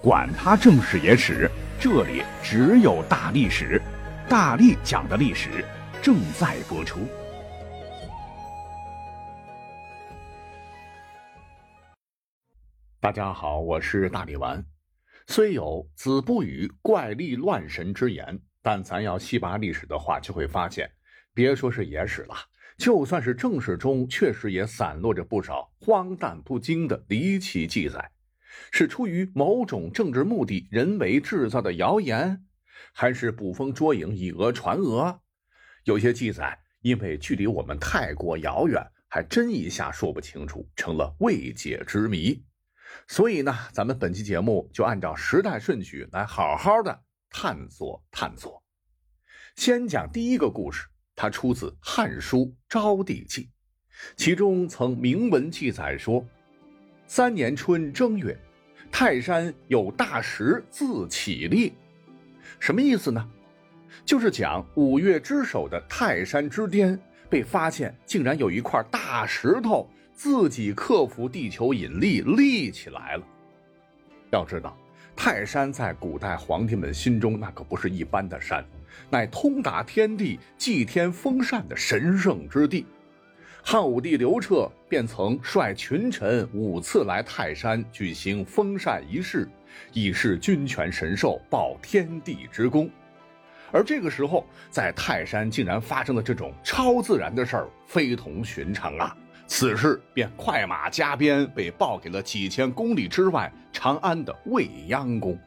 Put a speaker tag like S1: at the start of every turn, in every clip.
S1: 管他正史野史，这里只有大历史，大力讲的历史正在播出。
S2: 大家好，我是大力丸。虽有“子不语怪力乱神”之言，但咱要细扒历史的话，就会发现，别说是野史了，就算是正史中，确实也散落着不少荒诞不经的离奇记载。是出于某种政治目的人为制造的谣言，还是捕风捉影以讹传讹？有些记载因为距离我们太过遥远，还真一下说不清楚，成了未解之谜。所以呢，咱们本期节目就按照时代顺序来好好的探索探索。先讲第一个故事，它出自《汉书·昭帝纪》，其中曾明文记载说：三年春正月。泰山有大石自起立，什么意思呢？就是讲五岳之首的泰山之巅被发现，竟然有一块大石头自己克服地球引力立起来了。要知道，泰山在古代皇帝们心中那可不是一般的山，乃通达天地、祭天封禅的神圣之地。汉武帝刘彻便曾率群臣五次来泰山举行封禅仪式，以示君权神授，报天地之功。而这个时候，在泰山竟然发生了这种超自然的事儿，非同寻常啊！此事便快马加鞭，被报给了几千公里之外长安的未央宫。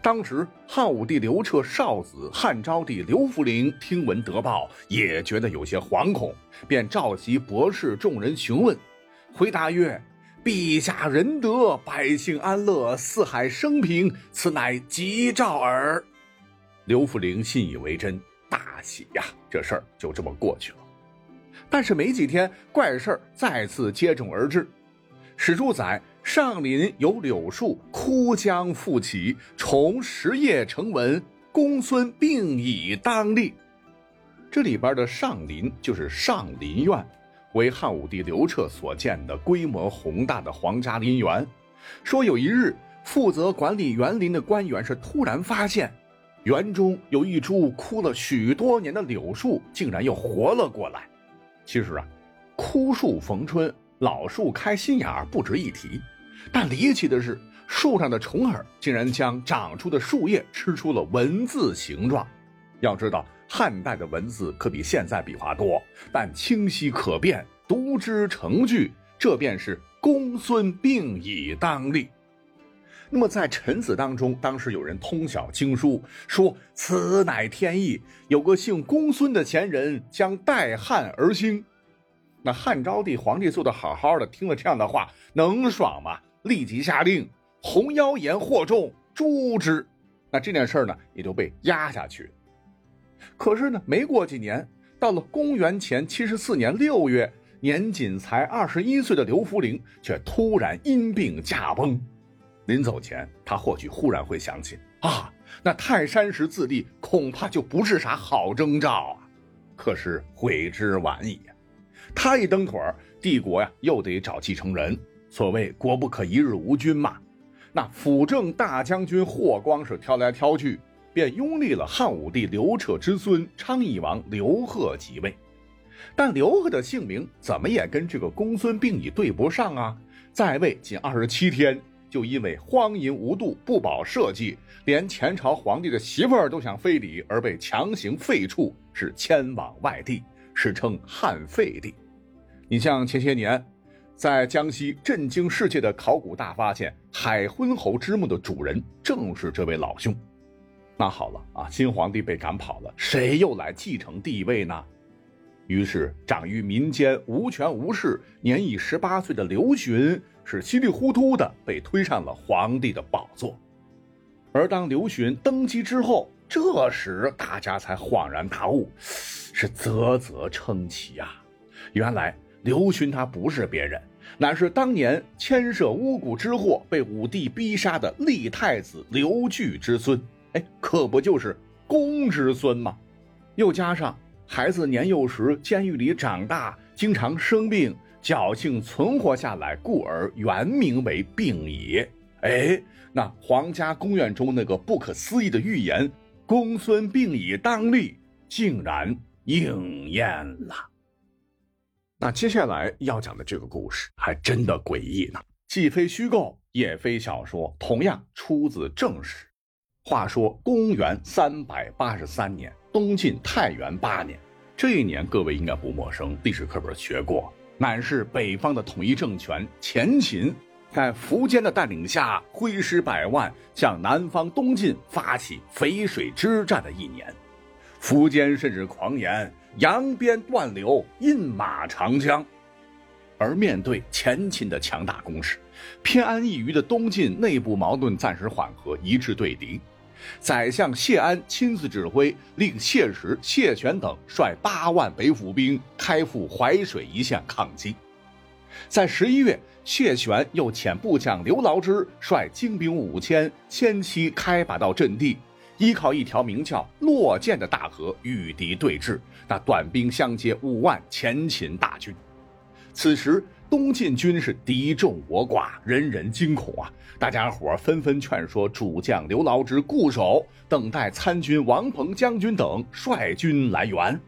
S2: 当时，汉武帝刘彻少子汉昭帝刘弗陵听闻得报，也觉得有些惶恐，便召集博士众人询问。回答曰：“陛下仁德，百姓安乐，四海升平，此乃吉兆耳。”刘弗陵信以为真，大喜呀！这事儿就这么过去了。但是没几天，怪事儿再次接踵而至。史书载。上林有柳树，枯将复起，重实叶成文。公孙病已当立。这里边的上林就是上林苑，为汉武帝刘彻所建的规模宏大的皇家林园。说有一日，负责管理园林的官员是突然发现，园中有一株枯了许多年的柳树，竟然又活了过来。其实啊，枯树逢春，老树开新芽，不值一提。但离奇的是，树上的虫儿竟然将长出的树叶吃出了文字形状。要知道，汉代的文字可比现在笔画多，但清晰可辨，读之成句。这便是公孙病已当立。那么，在臣子当中，当时有人通晓经书，说此乃天意，有个姓公孙的贤人将代汉而兴。那汉昭帝皇帝做的好好的，听了这样的话，能爽吗？立即下令，红妖言惑众，诛之。那这件事呢，也就被压下去。可是呢，没过几年，到了公元前七十四年六月，年仅才二十一岁的刘弗陵却突然因病驾崩。临走前，他或许忽然会想起啊，那泰山石自立，恐怕就不是啥好征兆啊。可是悔之晚矣他一蹬腿帝国呀，又得找继承人。所谓国不可一日无君嘛，那辅政大将军霍光是挑来挑去，便拥立了汉武帝刘彻之孙昌邑王刘贺即位。但刘贺的姓名怎么也跟这个公孙病已对不上啊！在位仅二十七天，就因为荒淫无度、不保社稷，连前朝皇帝的媳妇儿都想非礼，而被强行废黜，是迁往外地，史称汉废帝。你像前些年。在江西震惊世界的考古大发现，海昏侯之墓的主人正是这位老兄。那好了啊，新皇帝被赶跑了，谁又来继承帝位呢？于是，长于民间、无权无势、年已十八岁的刘询是稀里糊涂的被推上了皇帝的宝座。而当刘询登基之后，这时大家才恍然大悟，是啧啧称奇啊！原来。刘询他不是别人，乃是当年牵涉巫蛊之祸被武帝逼杀的立太子刘据之孙。哎，可不就是公之孙吗？又加上孩子年幼时监狱里长大，经常生病，侥幸存活下来，故而原名为病也。哎，那皇家宫苑中那个不可思议的预言“公孙病已当立”竟然应验了。那接下来要讲的这个故事还真的诡异呢，既非虚构，也非小说，同样出自正史。话说公元三百八十三年，东晋太元八年，这一年各位应该不陌生，历史课本学过，乃是北方的统一政权前秦在苻坚的带领下，挥师百万向南方东晋发起淝水之战的一年。苻坚甚至狂言。扬鞭断流，饮马长江。而面对前秦的强大攻势，偏安一隅的东晋内部矛盾暂时缓和，一致对敌。宰相谢安亲自指挥，令谢石、谢玄等率八万北府兵开赴淮水一线抗击。在十一月，谢玄又遣部将刘牢之率精兵五千，先期开拔到阵地。依靠一条名叫洛涧的大河与敌对峙，那短兵相接五万前秦大军。此时东晋军是敌众我寡，人人惊恐啊！大家伙纷纷劝说主将刘牢之固守，等待参军王鹏将军等率军来援。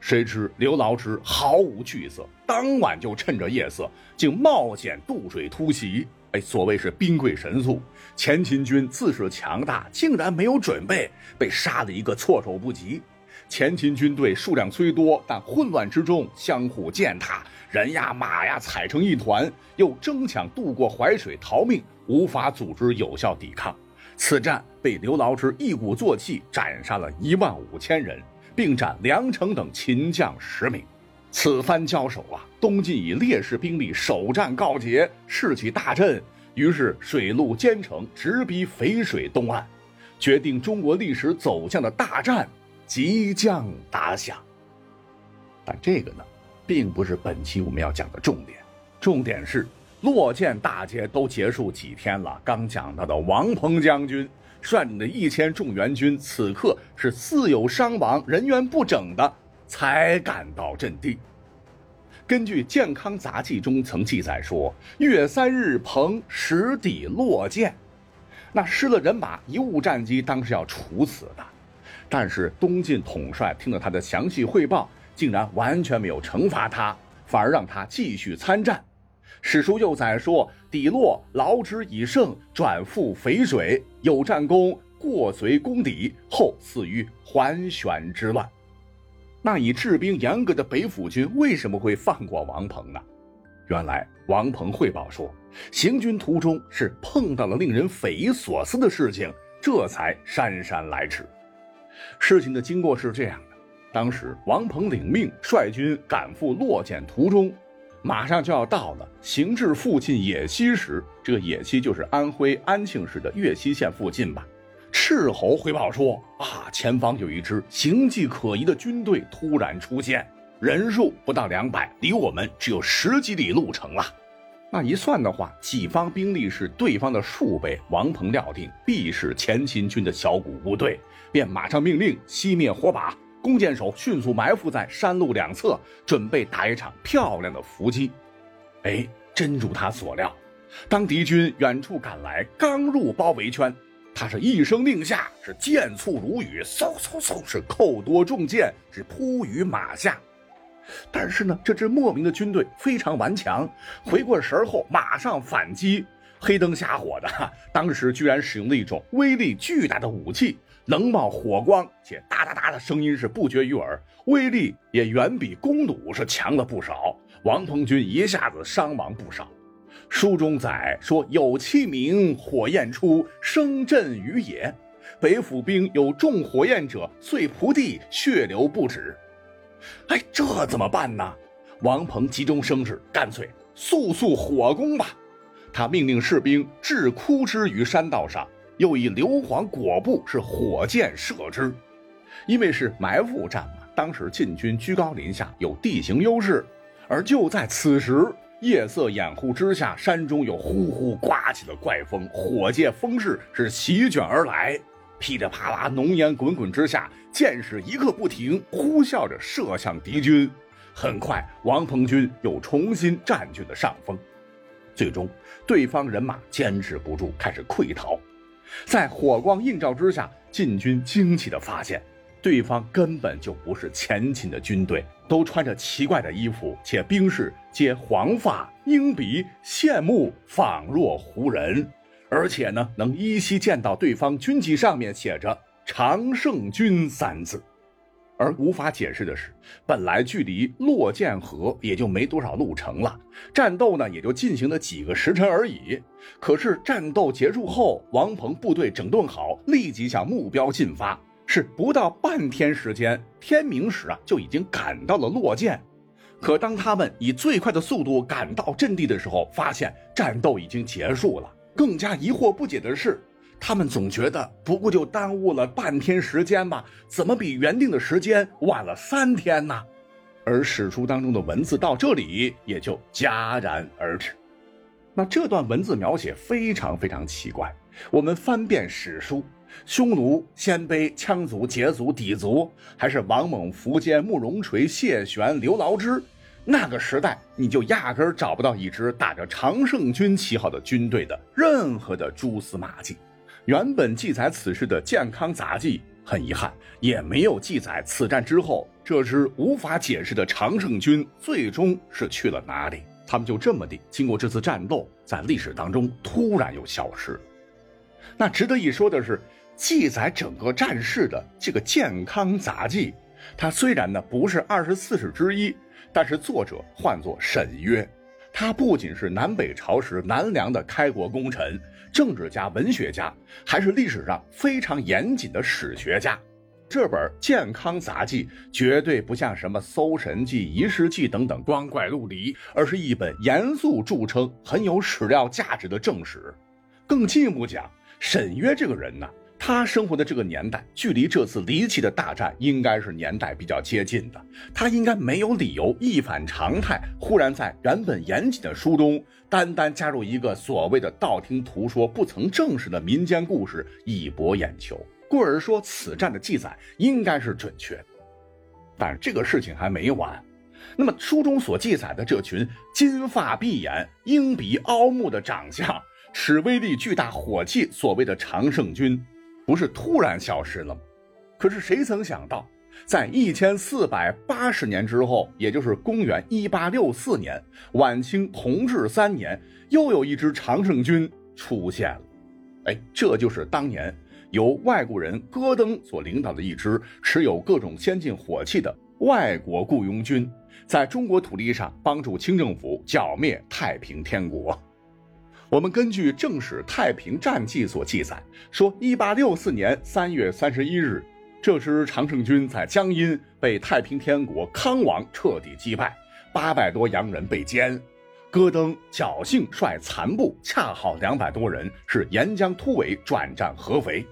S2: 谁知刘牢之毫无惧色，当晚就趁着夜色，竟冒险渡水突袭。哎，所谓是兵贵神速。前秦军自恃强大，竟然没有准备，被杀了一个措手不及。前秦军队数量虽多，但混乱之中相互践踏，人呀马呀踩成一团，又争抢渡过淮水逃命，无法组织有效抵抗。此战被刘牢之一鼓作气斩杀了一万五千人，并斩梁成等秦将十名。此番交手啊，东晋以劣势兵力首战告捷，士气大振。于是，水陆兼程，直逼淝水东岸，决定中国历史走向的大战即将打响。但这个呢，并不是本期我们要讲的重点。重点是，洛涧大捷都结束几天了，刚讲到的王鹏将军率领的一千众援军，此刻是似有伤亡、人员不整的，才赶到阵地。根据《健康杂记》中曾记载说，月三日，彭实抵洛涧，那失了人马、贻误战机，当是要处死的。但是东晋统帅听了他的详细汇报，竟然完全没有惩罚他，反而让他继续参战。史书又载说，底洛劳之以胜，转赴淝水，有战功，过隋攻抵，后死于桓玄之乱。那以治兵严格的北府军为什么会放过王鹏呢？原来王鹏汇报说，行军途中是碰到了令人匪夷所思的事情，这才姗姗来迟。事情的经过是这样的：当时王鹏领命率军赶赴洛涧途中，马上就要到了，行至附近野溪时，这个野溪就是安徽安庆市的岳西县附近吧。斥候回报说：“啊，前方有一支形迹可疑的军队突然出现，人数不到两百，离我们只有十几里路程了。那一算的话，己方兵力是对方的数倍。王鹏料定必是前秦军的小股部队，便马上命令熄灭火把，弓箭手迅速埋伏在山路两侧，准备打一场漂亮的伏击。哎，真如他所料，当敌军远处赶来，刚入包围圈。”他是一声令下，是箭簇如雨，嗖嗖嗖，是扣多重箭，是扑于马下。但是呢，这支莫名的军队非常顽强，回过神后马上反击，黑灯瞎火的，当时居然使用了一种威力巨大的武器，能冒火光，且哒哒哒的声音是不绝于耳，威力也远比弓弩是强了不少。王鹏军一下子伤亡不少。书中载说：“有器名火焰出，声震于野。北府兵有中火焰者，遂仆地，血流不止。”哎，这怎么办呢？王鹏急中生智，干脆速速火攻吧。他命令士兵置枯枝于山道上，又以硫磺裹布，是火箭射之。因为是埋伏战嘛，当时晋军居高临下，有地形优势。而就在此时。夜色掩护之下，山中有呼呼刮起了怪风，火借风势是席卷而来，噼里啪啦，浓烟滚滚之下，箭矢一刻不停，呼啸着射向敌军。很快，王鹏军又重新占据了上风。最终，对方人马坚持不住，开始溃逃。在火光映照之下，晋军惊奇地发现，对方根本就不是前秦的军队，都穿着奇怪的衣服，且兵士皆黄发、鹰鼻、羡慕，仿若胡人。而且呢，能依稀见到对方军旗上面写着“常胜军”三字。而无法解释的是，本来距离洛涧河也就没多少路程了，战斗呢也就进行了几个时辰而已。可是战斗结束后，王鹏部队整顿好，立即向目标进发，是不到半天时间，天明时啊就已经赶到了洛涧。可当他们以最快的速度赶到阵地的时候，发现战斗已经结束了。更加疑惑不解的是。他们总觉得不过就耽误了半天时间吧，怎么比原定的时间晚了三天呢？而史书当中的文字到这里也就戛然而止。那这段文字描写非常非常奇怪。我们翻遍史书，匈奴、鲜卑、羌族、羯族、氐族，还是王猛、苻坚、慕容垂、谢玄、刘牢之，那个时代你就压根儿找不到一支打着常胜军旗号的军队的任何的蛛丝马迹。原本记载此事的《健康杂记》，很遗憾也没有记载此战之后这支无法解释的常胜军最终是去了哪里。他们就这么地经过这次战斗，在历史当中突然又消失了。那值得一说的是，记载整个战事的这个《健康杂记》，它虽然呢不是二十四史之一，但是作者唤作沈约。他不仅是南北朝时南梁的开国功臣、政治家、文学家，还是历史上非常严谨的史学家。这本《健康杂记》绝对不像什么《搜神记》《遗失记》等等光怪陆离，而是一本严肃著称、很有史料价值的正史。更进一步讲，沈约这个人呢？他生活的这个年代，距离这次离奇的大战应该是年代比较接近的。他应该没有理由一反常态，忽然在原本严谨的书中，单单加入一个所谓的道听途说、不曾证实的民间故事以博眼球。故而说，此战的记载应该是准确。但这个事情还没完。那么书中所记载的这群金发碧眼、鹰鼻凹目的长相、持威力巨大火器，所谓的常胜军。不是突然消失了吗？可是谁曾想到，在一千四百八十年之后，也就是公元一八六四年，晚清同治三年，又有一支常胜军出现了。哎，这就是当年由外国人戈登所领导的一支持有各种先进火器的外国雇佣军，在中国土地上帮助清政府剿灭太平天国。我们根据正史《太平战记》所记载，说，一八六四年三月三十一日，这支常胜军在江阴被太平天国康王彻底击败，八百多洋人被歼。戈登侥幸率残部恰好两百多人，是沿江突围转战合肥，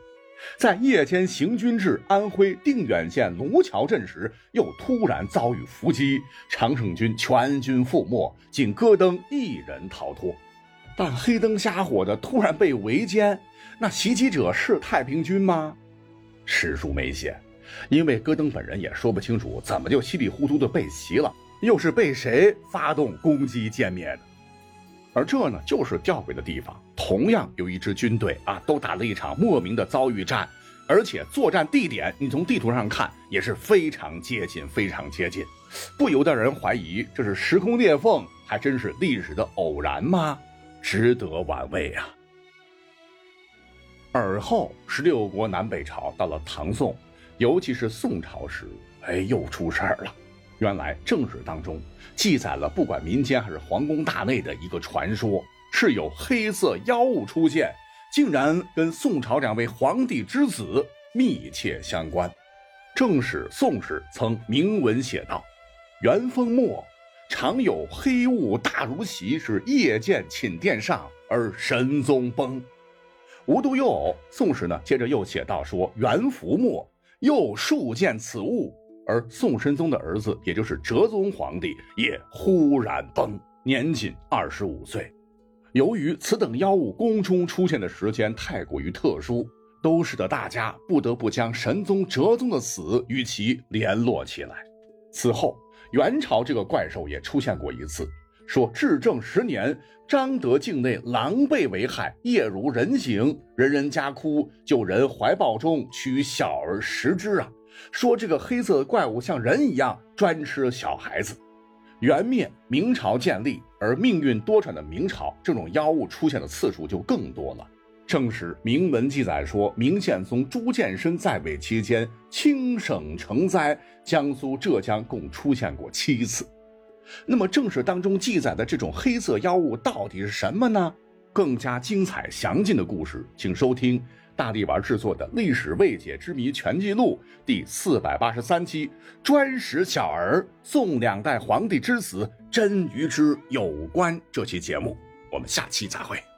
S2: 在夜间行军至安徽定远县卢桥镇时，又突然遭遇伏击，常胜军全军覆没，仅戈登一人逃脱。但黑灯瞎火的突然被围歼，那袭击者是太平军吗？史书没写，因为戈登本人也说不清楚怎么就稀里糊涂的被袭了，又是被谁发动攻击歼灭的。而这呢，就是吊诡的地方。同样有一支军队啊，都打了一场莫名的遭遇战，而且作战地点你从地图上看也是非常接近，非常接近，不由得人怀疑这是时空裂缝，还真是历史的偶然吗？值得玩味啊！而后十六国南北朝到了唐宋，尤其是宋朝时，哎，又出事儿了。原来正史当中记载了，不管民间还是皇宫大内的一个传说，是有黑色妖物出现，竟然跟宋朝两位皇帝之子密切相关。正史《宋史》曾明文写道：“元丰末。”常有黑雾大如席，是夜见寝殿上而神宗崩。无独有偶，《宋史》呢接着又写道说，元符末又数见此物，而宋神宗的儿子，也就是哲宗皇帝，也忽然崩，年仅二十五岁。由于此等妖物宫中出现的时间太过于特殊，都使得大家不得不将神宗哲宗的死与其联络起来。此后。元朝这个怪兽也出现过一次，说至正十年，张德境内狼狈为害，夜如人形，人人家哭，就人怀抱中取小儿食之啊。说这个黑色的怪物像人一样专吃小孩子。元灭，明朝建立，而命运多舛的明朝，这种妖物出现的次数就更多了。正史明文记载说，明宪宗朱见深在位期间，轻省成灾，江苏、浙江共出现过七次。那么正史当中记载的这种黑色妖物到底是什么呢？更加精彩详尽的故事，请收听大力丸制作的《历史未解之谜全记录》第四百八十三期，专食小儿，宋两代皇帝之死真与之有关。这期节目，我们下期再会。